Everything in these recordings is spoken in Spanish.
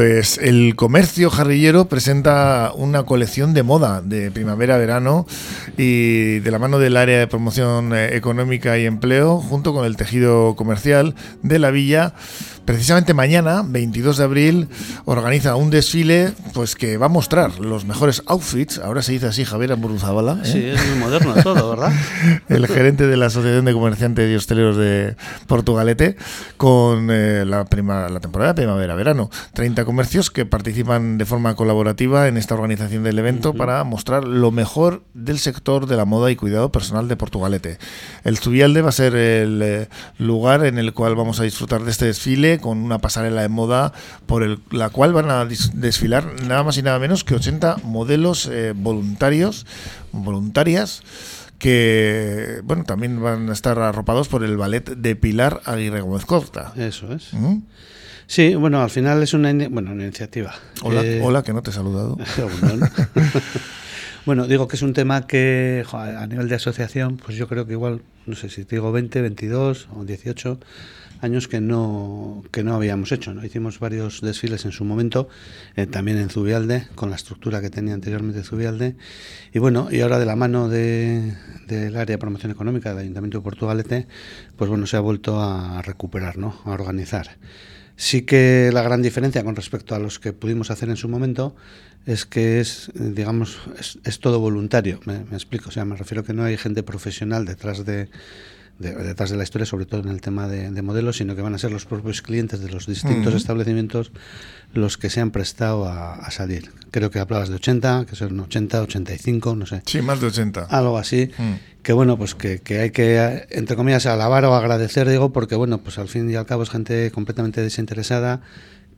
Pues el comercio jarrillero presenta una colección de moda de primavera-verano y de la mano del área de promoción eh, económica y empleo junto con el tejido comercial de la villa Precisamente mañana, 22 de abril, organiza un desfile pues que va a mostrar los mejores outfits. Ahora se dice así Javier Amburuzabala. ¿eh? Sí, es muy moderno todo, ¿verdad? el gerente de la Asociación de Comerciantes y Hosteleros de Portugalete con eh, la, prima, la temporada primavera-verano. 30 comercios que participan de forma colaborativa en esta organización del evento para mostrar lo mejor del sector de la moda y cuidado personal de Portugalete. El Zubialde va a ser el eh, lugar en el cual vamos a disfrutar de este desfile con una pasarela de moda por el, la cual van a desfilar nada más y nada menos que 80 modelos eh, voluntarios, voluntarias que bueno también van a estar arropados por el ballet de Pilar Aguirre Gómez Corta. Eso es. ¿Mm? Sí, bueno, al final es una, bueno, una iniciativa. Hola, eh, hola, que no te he saludado. bueno, digo que es un tema que a nivel de asociación, pues yo creo que igual, no sé si te digo 20, 22 o 18 años que no, que no habíamos hecho. ¿no? Hicimos varios desfiles en su momento, eh, también en Zubialde, con la estructura que tenía anteriormente Zubialde. Y bueno, y ahora de la mano del área de promoción económica del Ayuntamiento de Portugalete, pues bueno, se ha vuelto a recuperar, ¿no? a organizar. Sí que la gran diferencia con respecto a los que pudimos hacer en su momento es que es, digamos, es, todo voluntario. Me, me, explico, o sea, me refiero que no hay gente profesional detrás de, detrás de la historia, sobre todo en el tema de, modelos, sino que van a ser los propios clientes de los distintos establecimientos los que se han prestado a, salir. Creo que hablabas de 80, que son 80, 85, no sé. Sí, más de 80. Algo así. Mm. Que bueno, pues que, que, hay que, entre comillas, alabar o agradecer, digo, porque bueno, pues al fin y al cabo es gente completamente desinteresada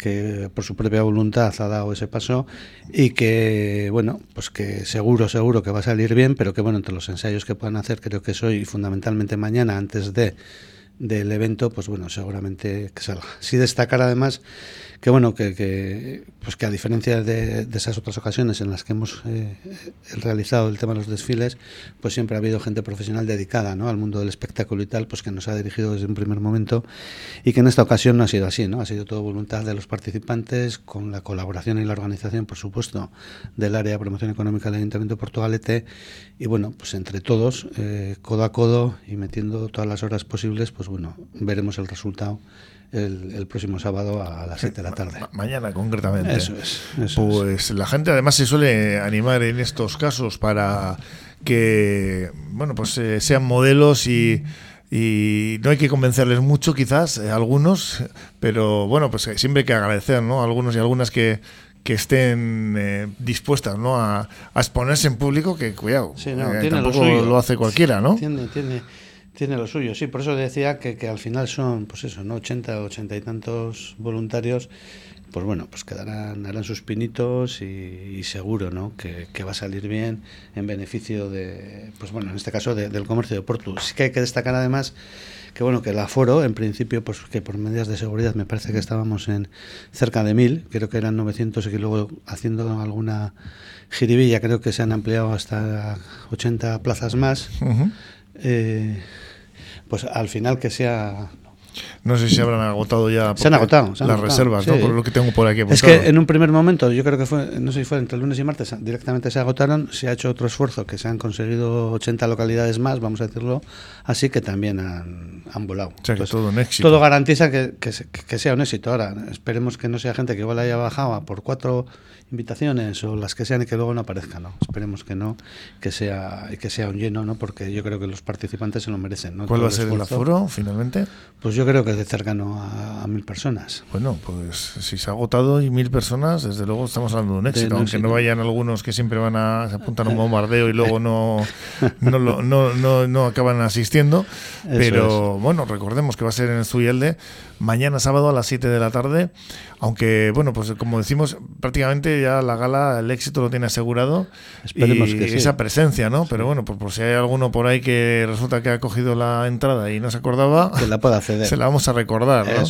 que por su propia voluntad ha dado ese paso y que, bueno, pues que seguro, seguro que va a salir bien, pero que, bueno, entre los ensayos que puedan hacer, creo que soy fundamentalmente mañana, antes de del evento, pues bueno, seguramente que salga. Sí destacar además que bueno, que, pues que a diferencia de, esas otras ocasiones en las que hemos eh, realizado el tema de los desfiles, pues siempre ha habido gente profesional dedicada ¿no? al mundo del espectáculo y tal, pues que nos ha dirigido desde un primer momento y que en esta ocasión no ha sido así, ¿no? Ha sido todo voluntad de los participantes, con la colaboración y la organización, por supuesto, del área de promoción económica del Ayuntamiento de Portugalete y bueno, pues entre todos, eh, codo a codo y metiendo todas las horas posibles, pues bueno, veremos el resultado el, próximo sábado a las 7 de la tarde. mañana, concretamente. Eso es. pues la gente además se suele animar en estos casos para que, bueno, pues eh, sean modelos y y no hay que convencerles mucho quizás eh, algunos pero bueno pues eh, siempre hay que agradecer no algunos y algunas que, que estén dispuestas ¿no? A, exponerse en público que cuidado tampoco lo, hace cualquiera no tiene tiene tiene lo suyo, sí, por eso decía que, que al final son, pues eso, ¿no? 80, 80 y tantos voluntarios, pues bueno, pues quedarán, harán sus pinitos y, seguro, ¿no? Que, que, va a salir bien en beneficio de, pues bueno, en este caso del comercio de Porto. Sí que hay que destacar además que bueno, que el aforo, en principio, pues que por medidas de seguridad me parece que estábamos en cerca de mil, creo que eran 900 y que luego haciendo alguna jiribilla creo que se han ampliado hasta 80 plazas más eh, pues al final que sea no sé si habrán agotado ya se han agotado, las reservas, ¿no? Por lo que tengo por aquí. Es que en un primer momento, yo creo que fue, no sé si fue entre lunes y martes, directamente se agotaron. Se ha hecho otro esfuerzo que se han conseguido 80 localidades más, vamos a decirlo así, que también han, han volado. O sea, que todo un éxito. Todo garantiza que, que, que, sea un éxito. Ahora, esperemos que no sea gente que igual haya bajado a por cuatro invitaciones o las que sean y que luego no aparezcan, ¿no? Esperemos que no, que sea que sea un lleno, ¿no? Porque yo creo que los participantes se lo merecen, ¿no? ¿Cuál va a ser el aforo finalmente? Pues yo creo que es de cercano a, mil personas. Bueno, pues si se ha agotado y mil personas, desde luego estamos hablando de un éxito, aunque no vayan algunos que siempre van a se apuntan a un bombardeo y luego no no, no, no, no, acaban asistiendo, pero bueno, recordemos que va a ser en el Zuyelde mañana sábado a las 7 de la tarde, aunque bueno, pues como decimos, prácticamente ya la gala el éxito lo tiene asegurado Esperemos y que esa presencia, ¿no? Pero bueno, pues por si hay alguno por ahí que resulta que ha cogido la entrada y no se acordaba, que la pueda acceder. Se la vamos a recordar, ¿no?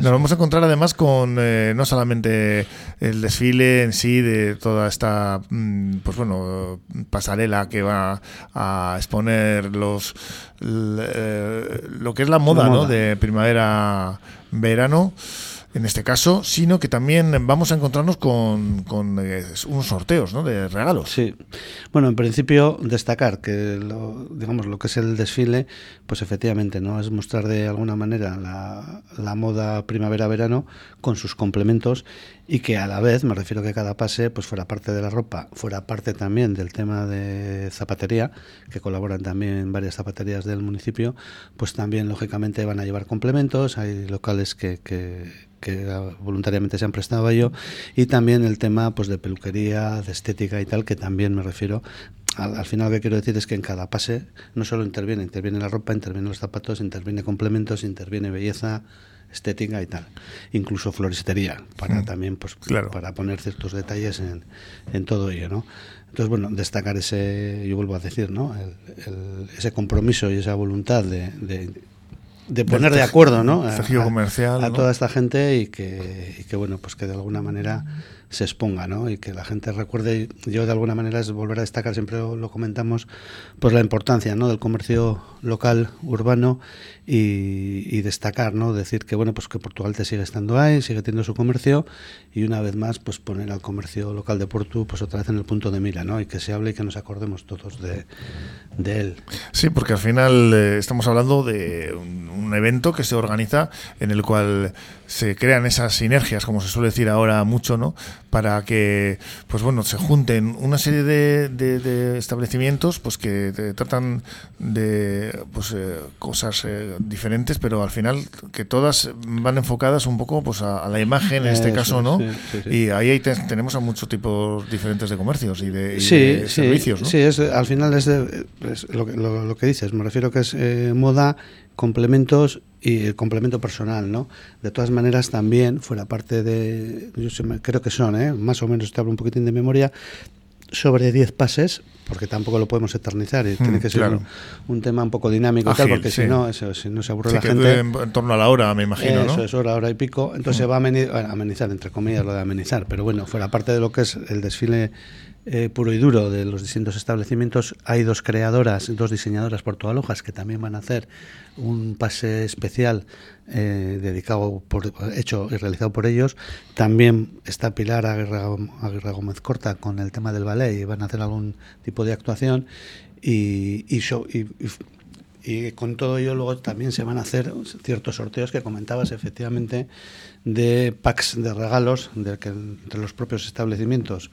Nos vamos a encontrar además con eh, no solamente el desfile en sí de toda esta mm, pues bueno, pasarela que va a exponer los eh, lo que es la moda, ¿no? de primavera verano en este caso, sino que también vamos a encontrarnos con, eh, unos sorteos ¿no? de regalos. Sí. Bueno, en principio destacar que lo, digamos lo que es el desfile, pues efectivamente no es mostrar de alguna manera la, moda primavera-verano con sus complementos y que a la vez, me refiero que cada pase pues fuera parte de la ropa, fuera parte también del tema de zapatería, que colaboran también varias zapaterías del municipio, pues también lógicamente van a llevar complementos, hay locales que, que, que voluntariamente se han prestado a ello y también el tema pues de peluquería, de estética y tal, que también me refiero al, al, final lo que quiero decir es que en cada pase no solo interviene, interviene la ropa, interviene los zapatos, interviene complementos, interviene belleza, estética y tal. Incluso floristería, para mm, también pues claro. para poner ciertos detalles en, en, todo ello, ¿no? Entonces, bueno, destacar ese, yo vuelvo a decir, ¿no? El, el, ese compromiso y esa voluntad de, de, de poner de acuerdo, ¿no? A, comercial, a, a ¿no? toda esta gente y que, y que, bueno, pues que de alguna manera se exponga, ¿no? Y que la gente recuerde, yo de alguna manera es volver a destacar, siempre lo, comentamos, pues la importancia, ¿no? Del comercio local, urbano y, destacar, ¿no? Decir que, bueno, pues que Portugal te sigue estando ahí, sigue teniendo su comercio y una vez más, pues poner al comercio local de Portu, pues otra vez en el punto de mira, ¿no? Y que se hable y que nos acordemos todos de, él. Sí, porque al final eh, estamos hablando de un evento que se organiza en el cual se crean esas sinergias, como se suele decir ahora mucho, ¿no? Para que, pues bueno, se junten una serie de, de, de establecimientos, pues que tratan de, pues eh, cosas eh, diferentes, pero al final que todas van enfocadas un poco, pues a, a la imagen en este Eso, caso, ¿no? sí, sí, sí. Y ahí, te, tenemos a muchos tipos diferentes de comercios y de, y servicios, ¿no? Sí, es, al final es, de, es lo, que, lo, lo, que dices. Me refiero que es eh, moda, complementos y el complemento personal, ¿no? De todas maneras, también, fuera parte de, yo creo que son, ¿eh? más o menos, te hablo un poquitín de memoria, sobre 10 pases, porque tampoco lo podemos eternizar y mm, tiene que ser claro. un, un, tema un poco dinámico Ágil, y tal, porque sí. si no, eso, si no se aburre sí, la gente. En, en, torno a la hora, me imagino, eso ¿no? es hora, hora y pico. Entonces mm. se va a amenizar, bueno, amenizar, entre comillas, lo de amenizar, pero bueno, fuera parte de lo que es el desfile eh, puro y duro de los distintos establecimientos, hay dos creadoras, dos diseñadoras portualojas que también van a hacer un pase especial eh, dedicado por, hecho y realizado por ellos. También está Pilar Aguirre, Gómez Corta con el tema del ballet y van a hacer algún tipo de actuación y y con todo ello luego también se van a hacer ciertos sorteos que comentabas efectivamente de packs de regalos de que entre los propios establecimientos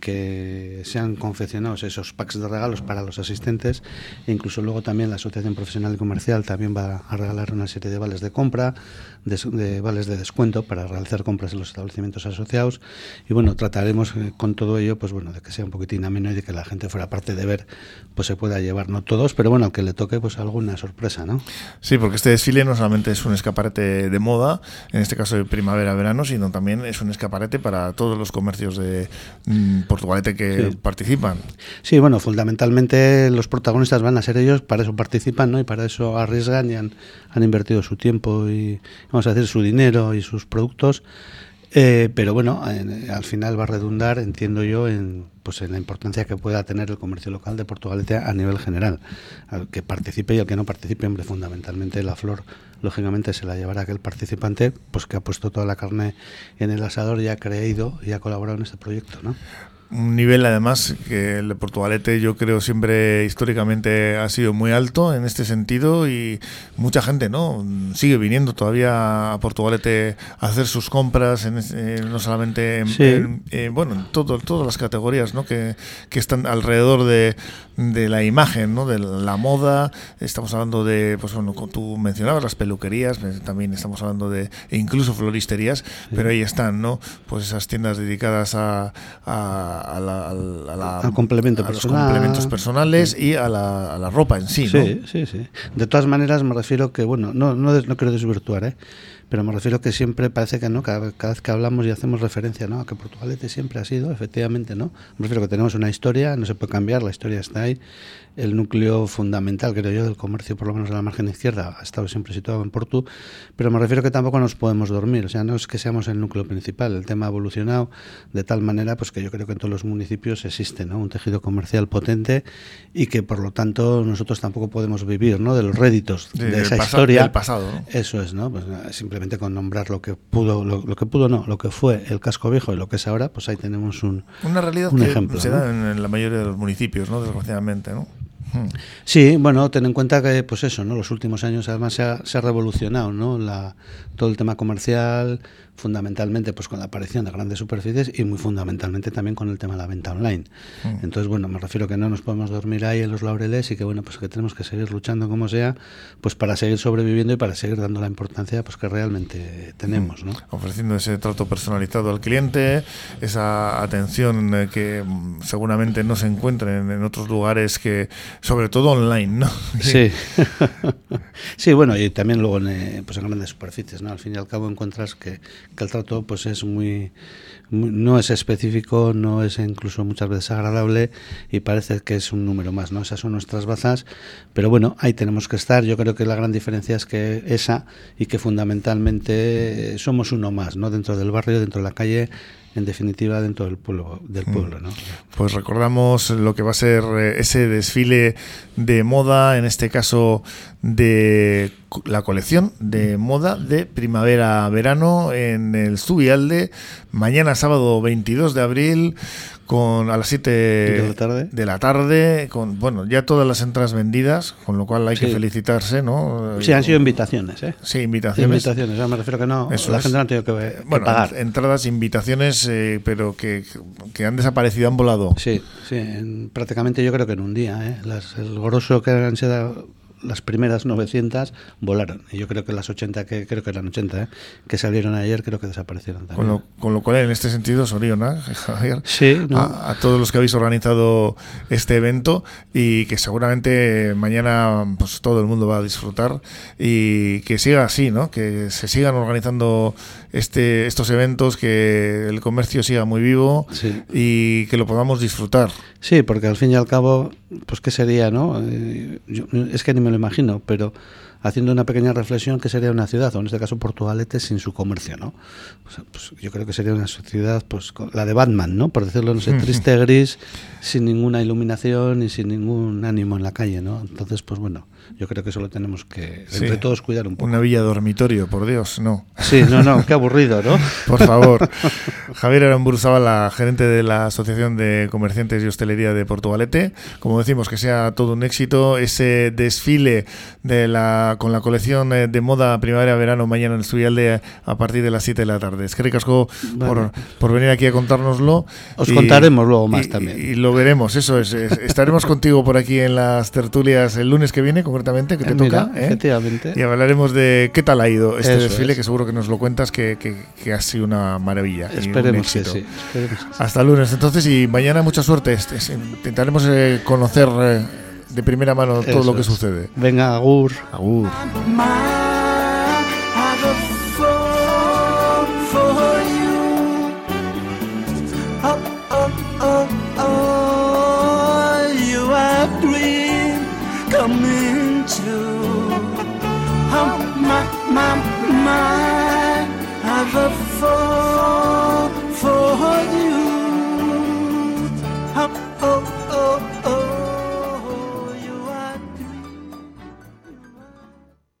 que sean confeccionados esos packs de regalos para los asistentes e incluso luego también la Asociación Profesional y Comercial también va a regalar una serie de vales de compra, de, de vales de descuento para realizar compras en los establecimientos asociados y bueno, trataremos eh, con todo ello pues bueno, de que sea un poquitín ameno y de que la gente fuera parte de ver, pues se pueda llevar, no todos, pero bueno, que le toque pues alguna sorpresa, ¿no? Sí, porque este desfile no solamente es un escaparate de moda, en este caso de primavera-verano, sino también es un escaparate para todos los comercios de mmm, Portugalete que sí. participan. Sí, bueno, fundamentalmente los protagonistas van a ser ellos, para eso participan, ¿no? Y para eso arriesgan y han, han invertido su tiempo y, vamos a decir, su dinero y sus productos. Eh, pero bueno, en, al final va a redundar, entiendo yo, en, pues en la importancia que pueda tener el comercio local de Portugalete a nivel general. Al que participe y al que no participe, hombre, fundamentalmente la flor, lógicamente, se la llevará aquel participante pues que ha puesto toda la carne en el asador y ha creído y ha colaborado en este proyecto, ¿no? Un nivel además que el de Portugalete yo creo siempre históricamente ha sido muy alto en este sentido y mucha gente no sigue viniendo todavía a Portugalete a hacer sus compras en, eh, no solamente en, sí. en, eh, bueno en todo, todas las categorías ¿no? que, que están alrededor de, de la imagen ¿no? de la moda estamos hablando de pues bueno tú mencionabas las peluquerías también estamos hablando de incluso floristerías sí. pero ahí están no pues esas tiendas dedicadas a, a a la, a la, al complemento a personal. los complementos personales y a la, a la ropa en sí, sí, ¿no? Sí, sí. De todas maneras, me refiero que, bueno, no, no, no quiero desvirtuar, ¿eh? pero me refiero que siempre parece que no, cada, cada, vez que hablamos y hacemos referencia ¿no? a que Portugalete siempre ha sido, efectivamente, ¿no? Me refiero que tenemos una historia, no se puede cambiar, la historia está ahí, el núcleo fundamental, creo yo, del comercio, por lo menos en la margen izquierda, ha estado siempre situado en Portu, pero me refiero que tampoco nos podemos dormir, o sea, no es que seamos el núcleo principal, el tema ha evolucionado de tal manera pues que yo creo que en los municipios existe ¿no? un tejido comercial potente y que por lo tanto nosotros tampoco podemos vivir ¿no? de los réditos de, esa historia. Del pasado. Eso es, ¿no? Pues, simplemente con nombrar lo que pudo, lo, que pudo no, lo que fue el casco viejo y lo que es ahora, pues ahí tenemos un, Una realidad un que ejemplo. se ¿no? da en la mayoría de los municipios, ¿no? desgraciadamente. ¿no? Hmm. Sí, bueno, ten en cuenta que, pues eso, ¿no? Los últimos años además se ha, se ha revolucionado, ¿no? La, todo el tema comercial, fundamentalmente, pues con la aparición de grandes superficies y muy fundamentalmente también con el tema de la venta online. Hmm. Entonces, bueno, me refiero que no nos podemos dormir ahí en los laureles y que, bueno, pues que tenemos que seguir luchando como sea, pues para seguir sobreviviendo y para seguir dando la importancia, pues que realmente tenemos, ¿no? Ofreciendo ese trato personalizado al cliente, esa atención eh, que mm, seguramente no se encuentra en, en otros lugares que, sobre todo online, ¿no? Sí, sí, bueno, y también luego en, eh, pues en grandes superficies, ¿no? Al fin y al cabo encuentras que, que el trato pues es muy, muy- no es específico, no es incluso muchas veces agradable y parece que es un número más, ¿no? Esas son nuestras bazas, pero bueno, ahí tenemos que estar. Yo creo que la gran diferencia es que esa y que fundamentalmente somos uno más, ¿no? Dentro del barrio, dentro de la calle, en definitiva dentro del pueblo, del pueblo, ¿no? Pues recordamos lo que va a ser eh, ese desfile de moda, en este caso de la colección de moda de primavera-verano en el Subialde, mañana sábado 22 de abril con a las 7 De la tarde. de la tarde, con bueno, ya todas las entradas vendidas, con lo cual hay que felicitarse, ¿no? Sí, han sido invitaciones, ¿eh? Sí, invitaciones. Invitaciones, me refiero que no, Eso la es. gente no ha tenido que, que Bueno, pagar. entradas, invitaciones, eh, pero que, que han desaparecido, han volado. Sí, sí, en- prácticamente yo creo que en un día. ¿eh? Las, el grosso que han sido las primeras 900 volaron. Y yo creo que las 80, que creo que eran 80, ¿eh? que salieron ayer, creo que desaparecieron Con también. lo, con lo cual, en este sentido, Soriona, Javier, Sí, ¿no? a, a todos los que habéis organizado este evento y que seguramente mañana pues todo el mundo va a disfrutar y que siga así, ¿no? Que se sigan organizando este estos eventos, que el comercio siga muy vivo Sí. y que lo podamos disfrutar. Sí, porque al fin y al cabo, pues qué sería, ¿no? Eh, yo- es que ni me lo imagino, pero haciendo una pequeña reflexión, ¿qué sería una ciudad? O en este caso Portugalete sin su comercio, ¿no? O sea, pues yo creo que sería una ciudad, pues la de Batman, ¿no? Por decirlo, no sé, triste, gris, sin ninguna iluminación y sin ningún ánimo en la calle, ¿no? Entonces, pues bueno, yo creo que eso lo tenemos que, Sí. entre todos, cuidar un poco. Una villa dormitorio, por Dios, no. Sí, no, no, qué aburrido, ¿no? Por favor. Javier Aramburuzaba, la gerente de la Asociación de Comerciantes y Hostelería de Portugalete. Como decimos, que sea todo un éxito ese desfile de la con la colección eh, de moda primavera-verano mañana en el Estudialde a partir de las 7 de la tarde. Es que ricasco por, por venir aquí a contárnoslo. Os contaremos luego más y- también. Y, lo veremos, eso es, es- Estaremos contigo por aquí en las tertulias el lunes que viene, concretamente, que te Eh, mira, toca. ¿eh? efectivamente. Y hablaremos de qué tal ha ido este Eso desfile, es. que seguro que nos lo cuentas, que, que- que ha sido una maravilla. y un Esperemos que sí. esperemos. Hasta lunes, entonces, y mañana mucha suerte. Este- es- Intentaremos eh, conocer eh, de primera mano todo Eso lo que es. sucede. Venga, Agur. Agur.